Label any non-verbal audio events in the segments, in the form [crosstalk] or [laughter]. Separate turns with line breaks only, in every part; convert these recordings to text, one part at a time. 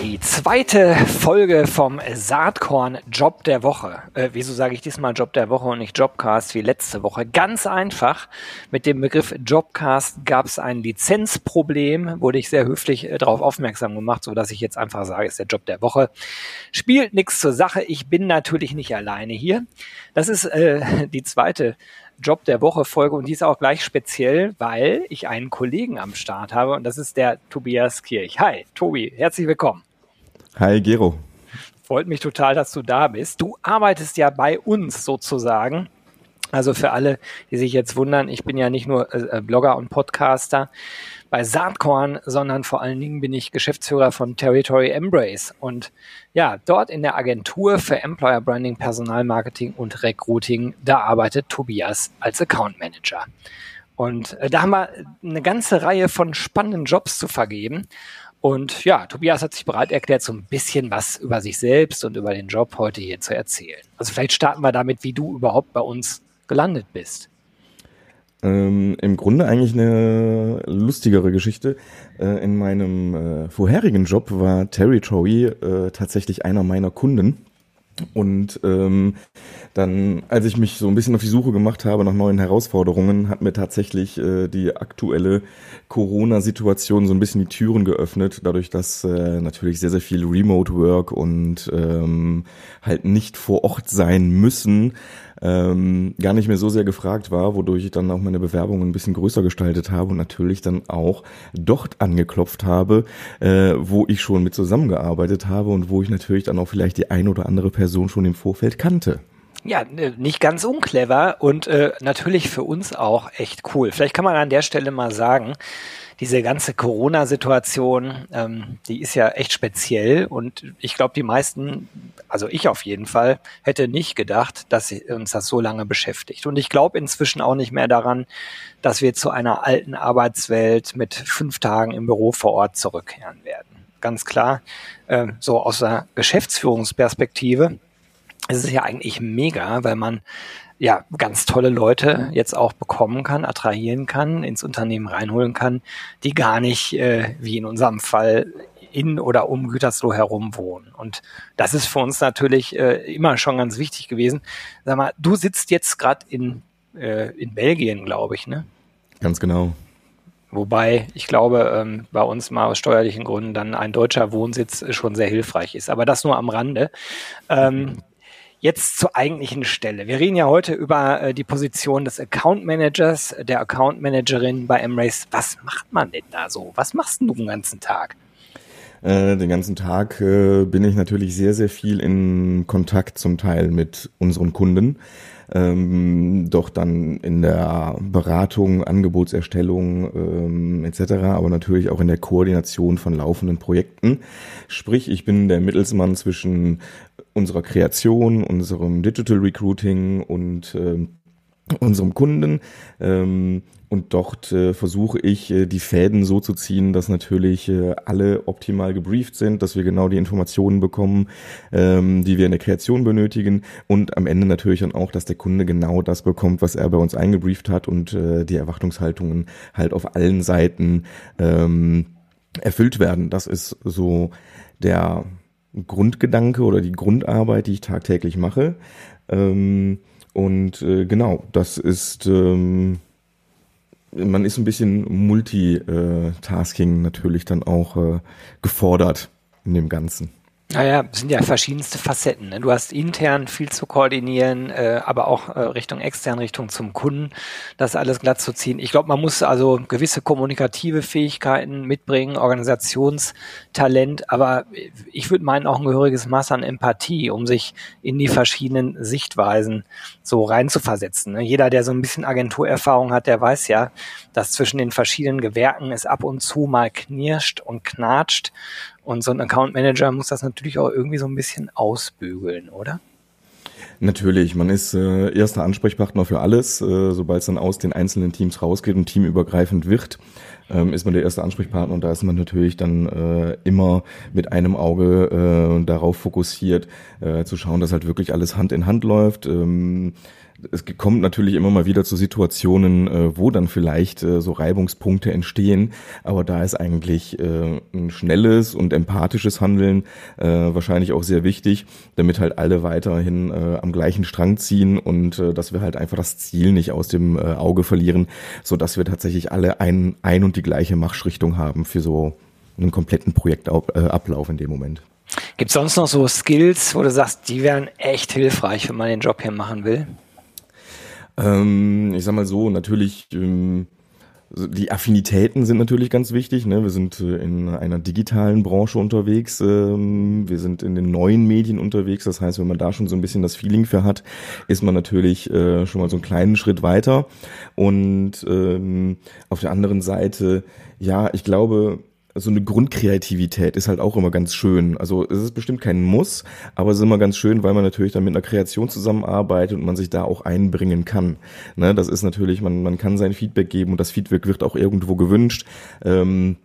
Die zweite Folge vom Saatkorn Job der Woche. Äh, wieso sage ich diesmal Job der Woche und nicht Jobcast wie letzte Woche? Ganz einfach. Mit dem Begriff Jobcast gab es ein Lizenzproblem, wurde ich sehr höflich äh, darauf aufmerksam gemacht, so dass ich jetzt einfach sage, ist der Job der Woche. Spielt nichts zur Sache. Ich bin natürlich nicht alleine hier. Das ist äh, die zweite Job der Woche Folge und die ist auch gleich speziell, weil ich einen Kollegen am Start habe und das ist der Tobias Kirch. Hi, Tobi, herzlich willkommen.
Hi, Gero.
Freut mich total, dass du da bist. Du arbeitest ja bei uns sozusagen. Also für alle, die sich jetzt wundern, ich bin ja nicht nur äh, Blogger und Podcaster bei Saatkorn, sondern vor allen Dingen bin ich Geschäftsführer von Territory Embrace. Und ja, dort in der Agentur für Employer Branding, Personalmarketing und Recruiting, da arbeitet Tobias als Account Manager. Und äh, da haben wir eine ganze Reihe von spannenden Jobs zu vergeben. Und ja, Tobias hat sich bereit erklärt, so ein bisschen was über sich selbst und über den Job heute hier zu erzählen. Also vielleicht starten wir damit, wie du überhaupt bei uns gelandet bist.
Ähm, Im Grunde eigentlich eine lustigere Geschichte. Äh, in meinem äh, vorherigen Job war Territory äh, tatsächlich einer meiner Kunden. Und ähm, dann, als ich mich so ein bisschen auf die Suche gemacht habe nach neuen Herausforderungen, hat mir tatsächlich äh, die aktuelle Corona-Situation so ein bisschen die Türen geöffnet, dadurch, dass äh, natürlich sehr, sehr viel Remote Work und ähm, halt nicht vor Ort sein müssen, ähm, gar nicht mehr so sehr gefragt war, wodurch ich dann auch meine Bewerbung ein bisschen größer gestaltet habe und natürlich dann auch dort angeklopft habe, äh, wo ich schon mit zusammengearbeitet habe und wo ich natürlich dann auch vielleicht die ein oder andere Person schon im Vorfeld kannte.
Ja, ne, nicht ganz unclever und äh, natürlich für uns auch echt cool. Vielleicht kann man an der Stelle mal sagen, diese ganze Corona-Situation, ähm, die ist ja echt speziell und ich glaube, die meisten, also ich auf jeden Fall, hätte nicht gedacht, dass uns das so lange beschäftigt. Und ich glaube inzwischen auch nicht mehr daran, dass wir zu einer alten Arbeitswelt mit fünf Tagen im Büro vor Ort zurückkehren werden. Ganz klar, äh, so aus der Geschäftsführungsperspektive ist es ja eigentlich mega, weil man ja, ganz tolle Leute jetzt auch bekommen kann, attrahieren kann, ins Unternehmen reinholen kann, die gar nicht, äh, wie in unserem Fall, in oder um Gütersloh herum wohnen. Und das ist für uns natürlich äh, immer schon ganz wichtig gewesen. Sag mal, du sitzt jetzt gerade in, äh, in Belgien, glaube ich, ne?
Ganz genau.
Wobei ich glaube, ähm, bei uns mal aus steuerlichen Gründen dann ein deutscher Wohnsitz schon sehr hilfreich ist. Aber das nur am Rande. Ähm, Jetzt zur eigentlichen Stelle. Wir reden ja heute über äh, die Position des Account Managers, der Account Managerin bei Embrace. Was macht man denn da so? Was machst du den ganzen Tag?
Äh, den ganzen Tag äh, bin ich natürlich sehr, sehr viel in Kontakt zum Teil mit unseren Kunden. Ähm, doch dann in der Beratung, Angebotserstellung ähm, etc., aber natürlich auch in der Koordination von laufenden Projekten. Sprich, ich bin der Mittelsmann zwischen unserer Kreation, unserem Digital Recruiting und äh, unserem Kunden. Ähm, und dort äh, versuche ich, äh, die Fäden so zu ziehen, dass natürlich äh, alle optimal gebrieft sind, dass wir genau die Informationen bekommen, ähm, die wir in der Kreation benötigen und am Ende natürlich dann auch, dass der Kunde genau das bekommt, was er bei uns eingebrieft hat und äh, die Erwartungshaltungen halt auf allen Seiten ähm, erfüllt werden. Das ist so der Grundgedanke oder die Grundarbeit, die ich tagtäglich mache. Ähm, und äh, genau, das ist, ähm, man ist ein bisschen Multitasking natürlich dann auch äh, gefordert in dem Ganzen.
Naja, sind ja verschiedenste Facetten. Ne? Du hast intern viel zu koordinieren, äh, aber auch äh, Richtung extern, Richtung zum Kunden, das alles glatt zu ziehen. Ich glaube, man muss also gewisse kommunikative Fähigkeiten mitbringen, Organisationstalent, aber ich würde meinen auch ein gehöriges Maß an Empathie, um sich in die verschiedenen Sichtweisen so reinzuversetzen. Ne? Jeder, der so ein bisschen Agenturerfahrung hat, der weiß ja, dass zwischen den verschiedenen Gewerken es ab und zu mal knirscht und knatscht und so ein Account Manager muss das natürlich auch irgendwie so ein bisschen ausbügeln, oder?
Natürlich, man ist äh, erster Ansprechpartner für alles. Äh, Sobald es dann aus den einzelnen Teams rausgeht und teamübergreifend wird, ähm, ist man der erste Ansprechpartner und da ist man natürlich dann äh, immer mit einem Auge äh, darauf fokussiert, äh, zu schauen, dass halt wirklich alles Hand in Hand läuft. Ähm, es kommt natürlich immer mal wieder zu Situationen, äh, wo dann vielleicht äh, so Reibungspunkte entstehen, aber da ist eigentlich äh, ein schnelles und empathisches Handeln wahrscheinlich auch sehr wichtig, damit halt alle weiterhin am gleichen Strang ziehen und dass wir halt einfach das Ziel nicht aus dem Auge verlieren, so dass wir tatsächlich alle ein, ein und die gleiche Marschrichtung haben für so einen kompletten Projektablauf in dem Moment.
Gibt es sonst noch so Skills, wo du sagst, die wären echt hilfreich, wenn man den Job hier machen will?
Ähm, ich sag mal so, natürlich, ähm, die Affinitäten sind natürlich ganz wichtig. Ne? Wir sind äh, in einer digitalen Branche unterwegs. Ähm, wir sind in den neuen Medien unterwegs. Das heißt, wenn man da schon so ein bisschen das Feeling für hat, ist man natürlich äh, schon mal so einen kleinen Schritt weiter. Und ähm, auf der anderen Seite, ja, ich glaube, so eine Grundkreativität ist halt auch immer ganz schön. Also es ist bestimmt kein Muss, aber es ist immer ganz schön, weil man natürlich dann mit einer Kreation zusammenarbeitet und man sich da auch einbringen kann. Ne, das ist natürlich, man, man kann sein Feedback geben und das Feedback wird auch irgendwo gewünscht. Ähm,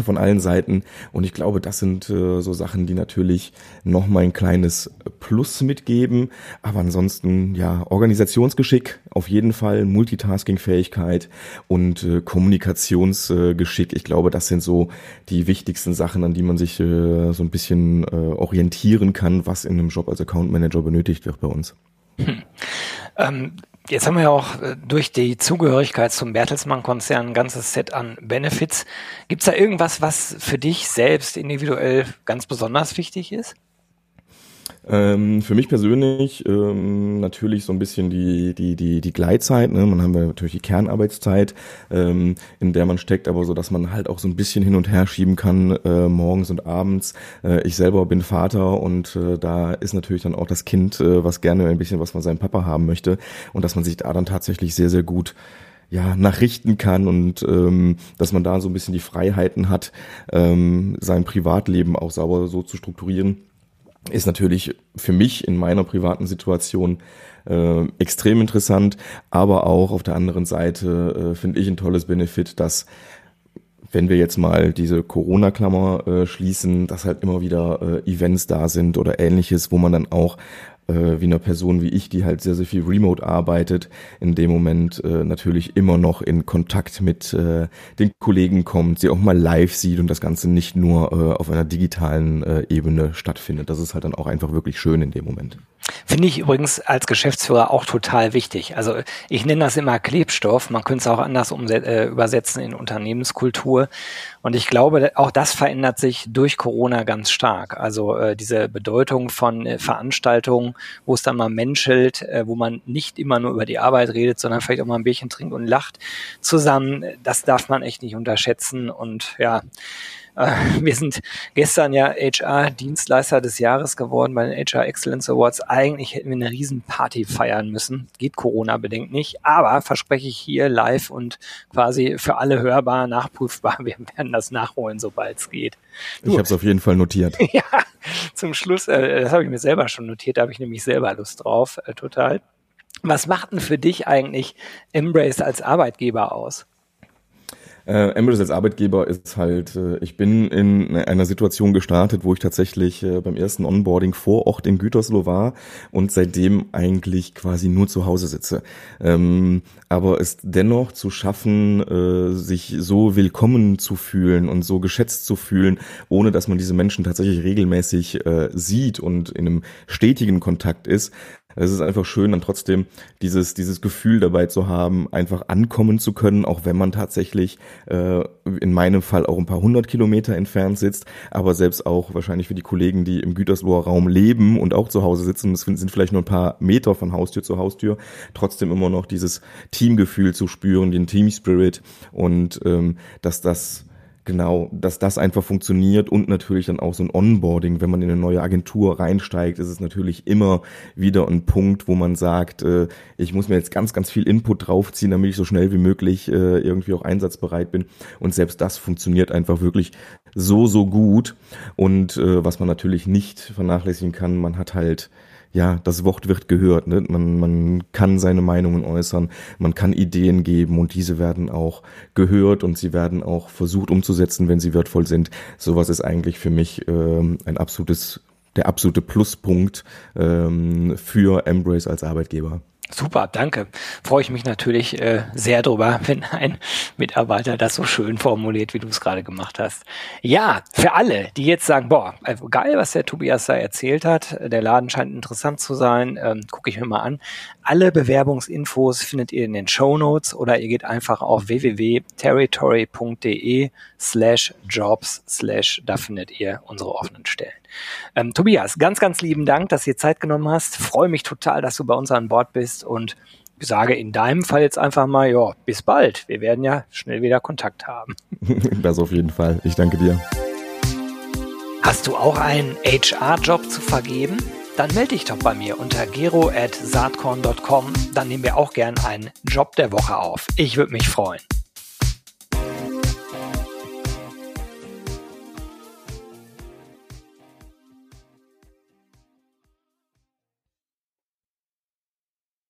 von allen Seiten. Und ich glaube, das sind äh, so Sachen, die natürlich noch mal ein kleines Plus mitgeben. Aber ansonsten, ja, Organisationsgeschick auf jeden Fall, Multitasking-Fähigkeit und äh, Kommunikationsgeschick. ich glaube, das sind so die wichtigsten Sachen, an die man sich äh, so ein bisschen äh, orientieren kann, was in einem Job als Account Manager benötigt wird bei uns. Hm.
Ähm Jetzt haben wir ja auch äh, durch die Zugehörigkeit zum Bertelsmann-Konzern ein ganzes Set an Benefits. Gibt es da irgendwas, was für dich selbst individuell ganz besonders wichtig ist?
Ähm, für mich persönlich ähm, natürlich so ein bisschen die, die, die, die Gleitzeit. Ne? Man haben ja natürlich die Kernarbeitszeit, ähm, in der man steckt, aber so, dass man halt auch so ein bisschen hin und her schieben kann, äh, morgens und abends. Äh, ich selber bin Vater und äh, da ist natürlich dann auch das Kind, äh, was gerne ein bisschen was von seinem Papa haben möchte und dass man sich da dann tatsächlich sehr, sehr gut ja, nachrichten kann und ähm, dass man da so ein bisschen die Freiheiten hat, ähm, sein Privatleben auch sauber so zu strukturieren ist natürlich für mich in meiner privaten Situation äh, extrem interessant, aber auch auf der anderen Seite äh, finde ich ein tolles Benefit, dass wenn wir jetzt mal diese Corona-Klammer äh, schließen, dass halt immer wieder äh, Events da sind oder ähnliches, wo man dann auch äh, wie einer Person wie ich, die halt sehr, sehr viel remote arbeitet, in dem Moment äh, natürlich immer noch in Kontakt mit äh, den Kollegen kommt, sie auch mal live sieht und das Ganze nicht nur äh, auf einer digitalen äh, Ebene stattfindet. Das ist halt dann auch einfach wirklich schön in dem Moment.
Finde ich übrigens als Geschäftsführer auch total wichtig. Also ich nenne das immer Klebstoff, man könnte es auch anders äh, übersetzen in Unternehmenskultur. Und ich glaube, auch das verändert sich durch Corona ganz stark. Also äh, diese Bedeutung von äh, Veranstaltungen, wo es dann mal menschelt, äh, wo man nicht immer nur über die Arbeit redet, sondern vielleicht auch mal ein Bierchen trinkt und lacht zusammen, das darf man echt nicht unterschätzen. Und ja, wir sind gestern ja HR-Dienstleister des Jahres geworden bei den HR Excellence Awards. Eigentlich hätten wir eine Riesenparty feiern müssen. Geht Corona-bedingt nicht. Aber verspreche ich hier live und quasi für alle hörbar, nachprüfbar. [laughs] Wir werden das nachholen, sobald es geht.
Ich habe es auf jeden Fall notiert. [laughs]
ja, zum Schluss, äh, das habe ich mir selber schon notiert, da habe ich nämlich selber Lust drauf, äh, total. Was macht denn für dich eigentlich Embrace als Arbeitgeber aus?
Äh, Embrace als Arbeitgeber ist halt, äh, ich bin in einer Situation gestartet, wo ich tatsächlich äh, beim ersten Onboarding vor Ort in Gütersloh war und seitdem eigentlich quasi nur zu Hause sitze. Ähm, aber es dennoch zu schaffen, äh, sich so willkommen zu fühlen und so geschätzt zu fühlen, ohne dass man diese Menschen tatsächlich regelmäßig äh, sieht und in einem stetigen Kontakt ist, es ist einfach schön, dann trotzdem dieses, dieses Gefühl dabei zu haben, einfach ankommen zu können, auch wenn man tatsächlich äh, in meinem Fall auch ein paar hundert Kilometer entfernt sitzt, aber selbst auch wahrscheinlich für die Kollegen, die im Gütersloher Raum leben und auch zu Hause sitzen, das sind vielleicht nur ein paar Meter von Haustür zu Haustür, trotzdem immer noch dieses Teamgefühl zu spüren, den Team Spirit und ähm, dass das Genau, dass das einfach funktioniert und natürlich dann auch so ein Onboarding, wenn man in eine neue Agentur reinsteigt, ist es natürlich immer wieder ein Punkt, wo man sagt, äh, ich muss mir jetzt ganz, ganz viel Input draufziehen, damit ich so schnell wie möglich äh, irgendwie auch einsatzbereit bin. Und selbst das funktioniert einfach wirklich so, so gut. Und äh, was man natürlich nicht vernachlässigen kann, man hat halt ja, das Wort wird gehört. Ne? Man, man kann seine Meinungen äußern, man kann Ideen geben und diese werden auch gehört und sie werden auch versucht umzusetzen, wenn sie wertvoll sind. Sowas ist eigentlich für mich ähm, ein absolutes, der absolute Pluspunkt ähm, für Embrace als Arbeitgeber.
Super, danke. Freue ich mich natürlich äh, sehr drüber, [laughs] wenn ein Mitarbeiter das so schön formuliert, wie du es gerade gemacht hast. Ja, für alle, die jetzt sagen, boah, also geil, was der Tobias da erzählt hat, der Laden scheint interessant zu sein, ähm, gucke ich mir mal an. Alle Bewerbungsinfos findet ihr in den Show Notes oder ihr geht einfach auf www.territory.de slash jobs slash, da findet ihr unsere offenen Stellen. Ähm, Tobias, ganz, ganz lieben Dank, dass du dir Zeit genommen hast. Freue mich total, dass du bei uns an Bord bist und sage in deinem Fall jetzt einfach mal, ja, bis bald. Wir werden ja schnell wieder Kontakt haben. [laughs]
Das auf jeden Fall. Ich danke dir.
Hast du auch einen HR-Job zu vergeben? Dann melde dich doch bei mir unter gero.saatkorn.com. Dann nehmen wir auch gern einen Job der Woche auf. Ich würde mich freuen.